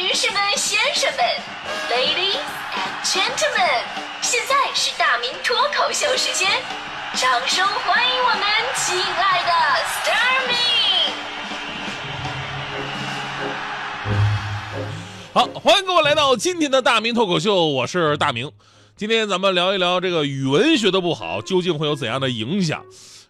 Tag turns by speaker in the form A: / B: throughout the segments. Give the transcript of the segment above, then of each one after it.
A: 女士们、先生们，Ladies and Gentlemen，现在是大明脱口秀时间，掌声欢迎我们亲爱的 s t a r m y
B: 好，欢迎各位来到今天的大明脱口秀，我是大明。今天咱们聊一聊这个语文学的不好，究竟会有怎样的影响？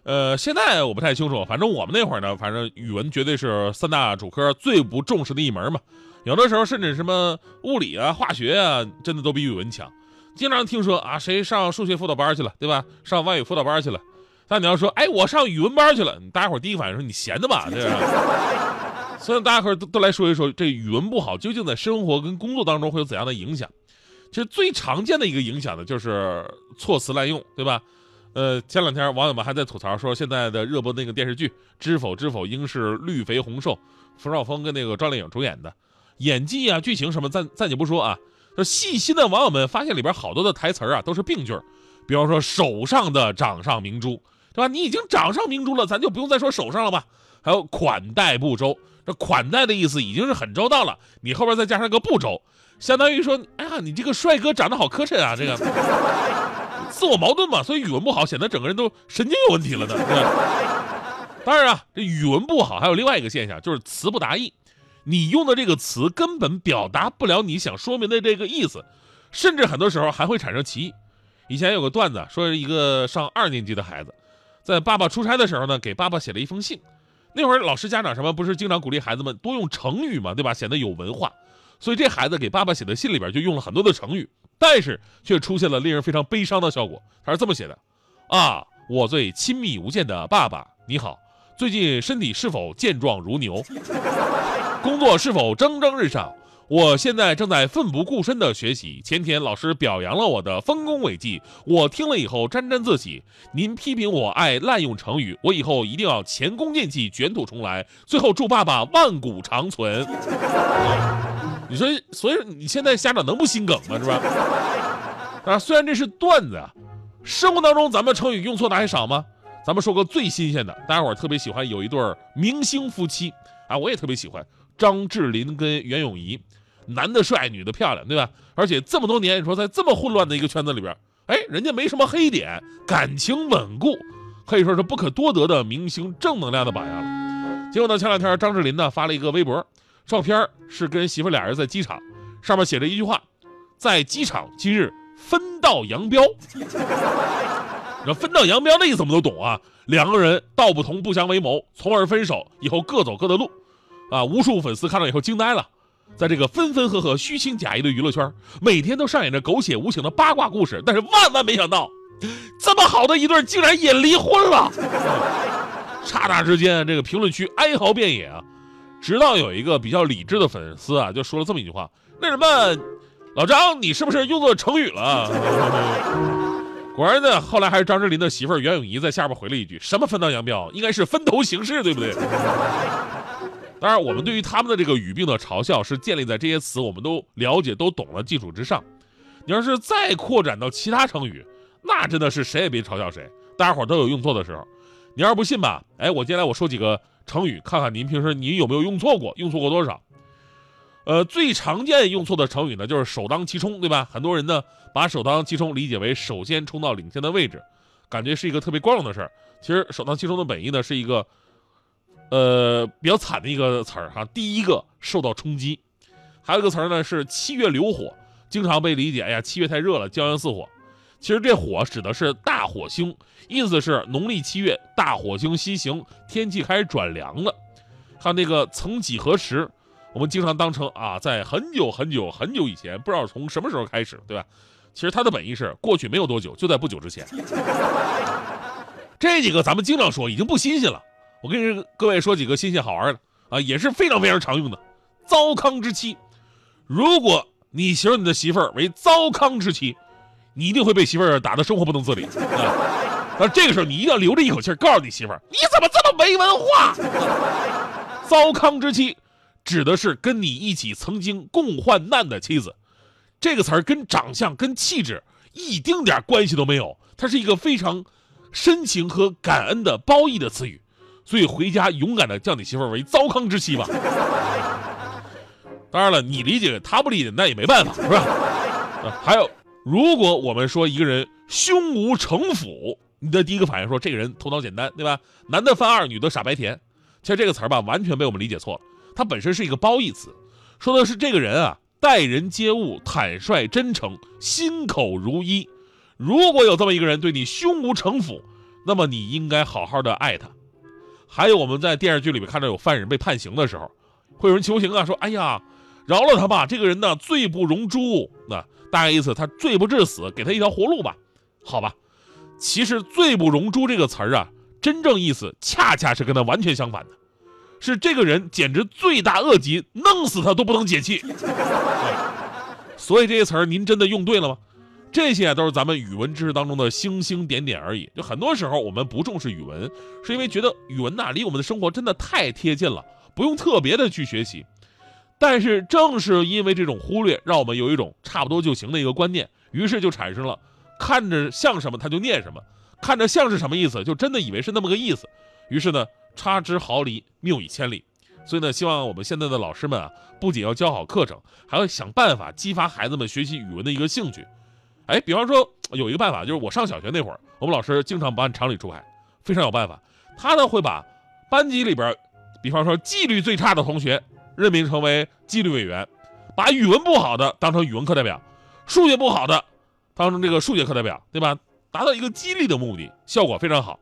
B: 呃，现在我不太清楚，反正我们那会儿呢，反正语文绝对是三大主科最不重视的一门嘛。有的时候甚至什么物理啊、化学啊，真的都比语文强。经常听说啊，谁上数学辅导班去了，对吧？上外语辅导班去了。但你要说，哎，我上语文班去了，大家伙第一反应说你闲的吧，对吧？所以大家伙都都来说一说，这语文不好究竟在生活跟工作当中会有怎样的影响？其实最常见的一个影响呢，就是措辞滥用，对吧？呃，前两天网友们还在吐槽说，现在的热播那个电视剧《知否知否，应是绿肥红瘦》，冯绍峰跟那个赵丽颖主演的，演技啊、剧情什么暂暂且不说啊，就细心的网友们发现里边好多的台词啊都是病句比方说手上的掌上明珠，对吧？你已经掌上明珠了，咱就不用再说手上了吧？还有款待不周，这款待的意思已经是很周到了，你后边再加上个不周，相当于说，哎呀，你这个帅哥长得好磕碜啊，这个。自我矛盾嘛，所以语文不好，显得整个人都神经有问题了呢。当然啊，这语文不好还有另外一个现象，就是词不达意。你用的这个词根本表达不了你想说明的这个意思，甚至很多时候还会产生歧义。以前有个段子说，一个上二年级的孩子，在爸爸出差的时候呢，给爸爸写了一封信。那会儿老师家长什么不是经常鼓励孩子们多用成语嘛，对吧？显得有文化。所以这孩子给爸爸写的信里边就用了很多的成语。但是却出现了令人非常悲伤的效果。他是这么写的：啊，我最亲密无间的爸爸，你好，最近身体是否健壮如牛？工作是否蒸蒸日上？我现在正在奋不顾身的学习。前天老师表扬了我的丰功伟绩，我听了以后沾沾自喜。您批评我爱滥用成语，我以后一定要前功尽弃，卷土重来。最后祝爸爸万古长存。你说，所以你现在家长能不心梗吗？是吧？啊，虽然这是段子啊，生活当中咱们成语用错的还少吗？咱们说个最新鲜的，大家伙特别喜欢有一对明星夫妻啊，我也特别喜欢张智霖跟袁咏仪，男的帅，女的漂亮，对吧？而且这么多年，你说在这么混乱的一个圈子里边，哎，人家没什么黑点，感情稳固，可以说是不可多得的明星正能量的榜样了。结果呢，前两天张智霖呢发了一个微博。照片是跟媳妇俩人在机场，上面写着一句话：“在机场今日分道扬镳。”那分道扬镳的意思我们都懂啊，两个人道不同不相为谋，从而分手，以后各走各的路。啊，无数粉丝看到以后惊呆了，在这个分分合合、虚情假意的娱乐圈，每天都上演着狗血无情的八卦故事，但是万万没想到，这么好的一对竟然也离婚了。刹那之间，这个评论区哀嚎遍野啊。直到有一个比较理智的粉丝啊，就说了这么一句话：“那什么，老张，你是不是用错成语了？” 果然呢，后来还是张智霖的媳妇袁咏仪在下边回了一句：“什么分道扬镳，应该是分头行事，对不对？” 当然，我们对于他们的这个语病的嘲笑是建立在这些词我们都了解、都懂的基础之上。你要是再扩展到其他成语，那真的是谁也别嘲笑谁，大家伙都有用错的时候。你要是不信吧，哎，我接下来我说几个。成语，看看您平时您有没有用错过，用错过多少？呃，最常见用错的成语呢，就是首当其冲，对吧？很多人呢把首当其冲理解为首先冲到领先的位置，感觉是一个特别光荣的事儿。其实首当其冲的本意呢是一个，呃，比较惨的一个词儿哈。第一个受到冲击，还有一个词儿呢是七月流火，经常被理解，哎呀，七月太热了，骄阳似火。其实这火指的是大火星，意思是农历七月大火星西行，天气开始转凉了。看那个曾几何时，我们经常当成啊，在很久很久很久以前，不知道从什么时候开始，对吧？其实它的本意是过去没有多久，就在不久之前。这几个咱们经常说，已经不新鲜了。我跟各位说几个新鲜好玩的啊，也是非常非常常用的。糟糠之妻，如果你形容你的媳妇儿为糟糠之妻。你一定会被媳妇儿打得生活不能自理啊！但这个时候你一定要留着一口气，告诉你媳妇儿：“你怎么这么没文化？”糟糠之妻，指的是跟你一起曾经共患难的妻子。这个词儿跟长相、跟气质一丁点关系都没有，它是一个非常深情和感恩的褒义的词语。所以回家勇敢的叫你媳妇儿为糟糠之妻吧。当然了，你理解他不理解，那也没办法，是吧？还有，如果我们说一个人胸无城府，你的第一个反应说这个人头脑简单，对吧？男的犯二，女的傻白甜。其实这个词儿吧，完全被我们理解错了。它本身是一个褒义词，说的是这个人啊，待人接物坦率真诚，心口如一。如果有这么一个人对你胸无城府，那么你应该好好的爱他。还有我们在电视剧里面看到有犯人被判刑的时候，会有人求情啊，说：“哎呀，饶了他吧，这个人呢罪不容诛。”那大概意思他罪不至死，给他一条活路吧。好吧，其实“罪不容诛”这个词儿啊，真正意思恰恰是跟他完全相反的，是这个人简直罪大恶极，弄死他都不能解气。所以这些词儿您真的用对了吗？这些都是咱们语文知识当中的星星点点而已。就很多时候我们不重视语文，是因为觉得语文呐离我们的生活真的太贴近了，不用特别的去学习。但是正是因为这种忽略，让我们有一种差不多就行的一个观念，于是就产生了看着像什么他就念什么，看着像是什么意思就真的以为是那么个意思。于是呢，差之毫厘，谬以千里。所以呢，希望我们现在的老师们啊，不仅要教好课程，还要想办法激发孩子们学习语文的一个兴趣。哎，比方说有一个办法，就是我上小学那会儿，我们老师经常不按常理出牌，非常有办法。他呢会把班级里边，比方说纪律最差的同学任命成为纪律委员，把语文不好的当成语文课代表，数学不好的当成这个数学课代表，对吧？达到一个激励的目的，效果非常好。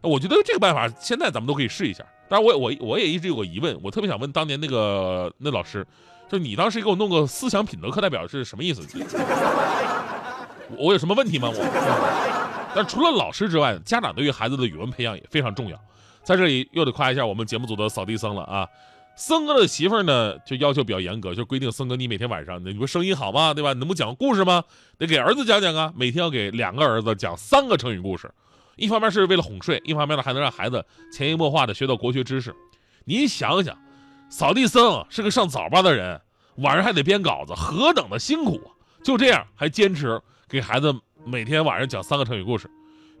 B: 我觉得这个办法现在咱们都可以试一下。当然，我我我也一直有个疑问，我特别想问当年那个那老师，就你当时给我弄个思想品德课代表是什么意思？我有什么问题吗？我，但除了老师之外，家长对于孩子的语文培养也非常重要。在这里又得夸一下我们节目组的扫地僧了啊！森哥的媳妇儿呢，就要求比较严格，就规定森哥你每天晚上你不声音好吗？对吧？你能不讲故事吗？得给儿子讲讲啊！每天要给两个儿子讲三个成语故事，一方面是为了哄睡，一方面呢还能让孩子潜移默化的学到国学知识。您想想，扫地僧是个上早班的人，晚上还得编稿子，何等的辛苦啊！就这样还坚持。给孩子每天晚上讲三个成语故事。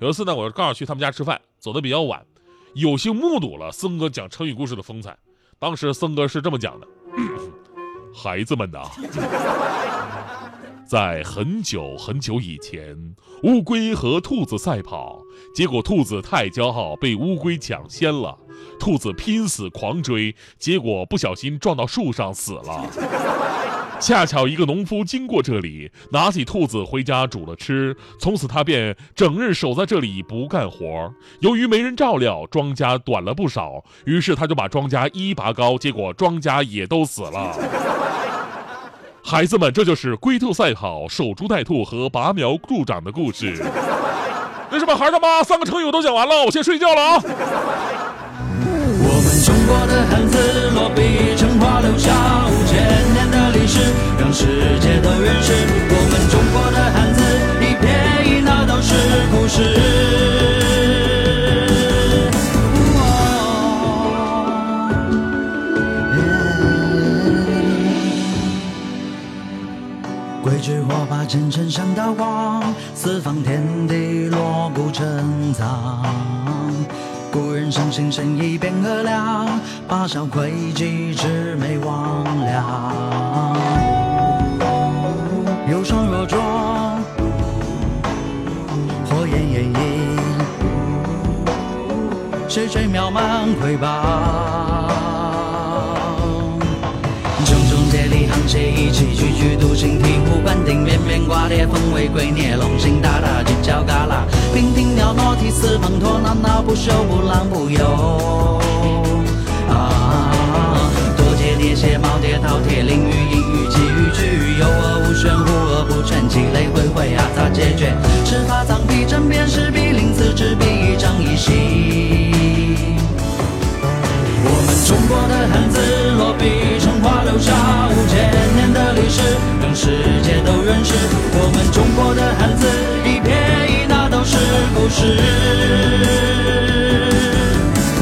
B: 有一次呢，我刚好去他们家吃饭，走的比较晚，有幸目睹了森哥讲成语故事的风采。当时森哥是这么讲的：“ 孩子们呐，在很久很久以前，乌龟和兔子赛跑，结果兔子太骄傲，被乌龟抢先了。兔子拼死狂追，结果不小心撞到树上死了。”恰巧一个农夫经过这里，拿起兔子回家煮了吃。从此他便整日守在这里不干活。由于没人照料，庄稼短了不少。于是他就把庄稼一拔高，结果庄稼也都死了。孩子们，这就是龟兔赛跑、守株待兔和拔苗助长的故事。为什么孩儿他妈三个成语我都讲完了？我先睡觉了啊！
C: 我们中国的汉字落笔成画，留下世界都认识。我们中国的汉字，一撇一捺都是故事。桂枝火把前尘上刀光，四方天地锣鼓震藏。古人伤心神意辨和量，八小窥忌魑魅魍魉。有双若浊，火焰炎映，水水渺茫瑰宝。沆瀣一气，句句独行，醍醐灌顶，面面挂裂，凤尾龟臬，龙行大大，犄角旮旯，娉婷袅娜，涕泗滂沱，闹闹不休，不浪不游。啊，多节叠写，耄耋饕餮，囹圄隐喻，奇语全，积累回回啊，咋解决？尺法藏笔，针砭时弊，临字执笔，一张一形。我们中国的汉字，落笔成画，留下五千年的历史，让世界都认识。我们中国的汉字，一撇一捺都是故事。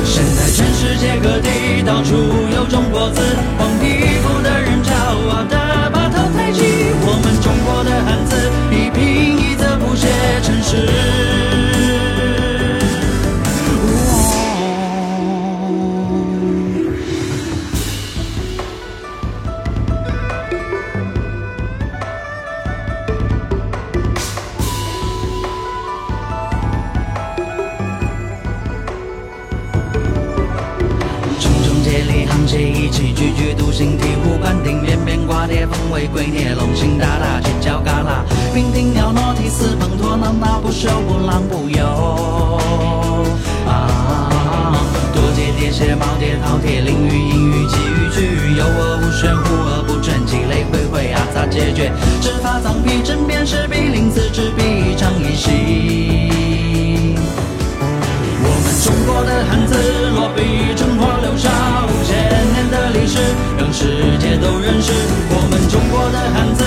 C: 现在全世界各地，到处有中国字，写一起句句笃行，醍醐灌顶，连绵挂叠，凤尾龟臬，龙行大大，犄角旮旯，娉婷袅娜，涕泗滂沱，那那不休，不浪不游。啊，多节叠写，耄耋饕餮，淋雨阴雨，寄语句，有恶无玄，无而不全，积累回回，阿杂解决，执法藏笔，针砭时弊，临字执笔，长一行。中国的汉字落笔成画，留下五千年的历史，让世界都认识。我们中国的汉字，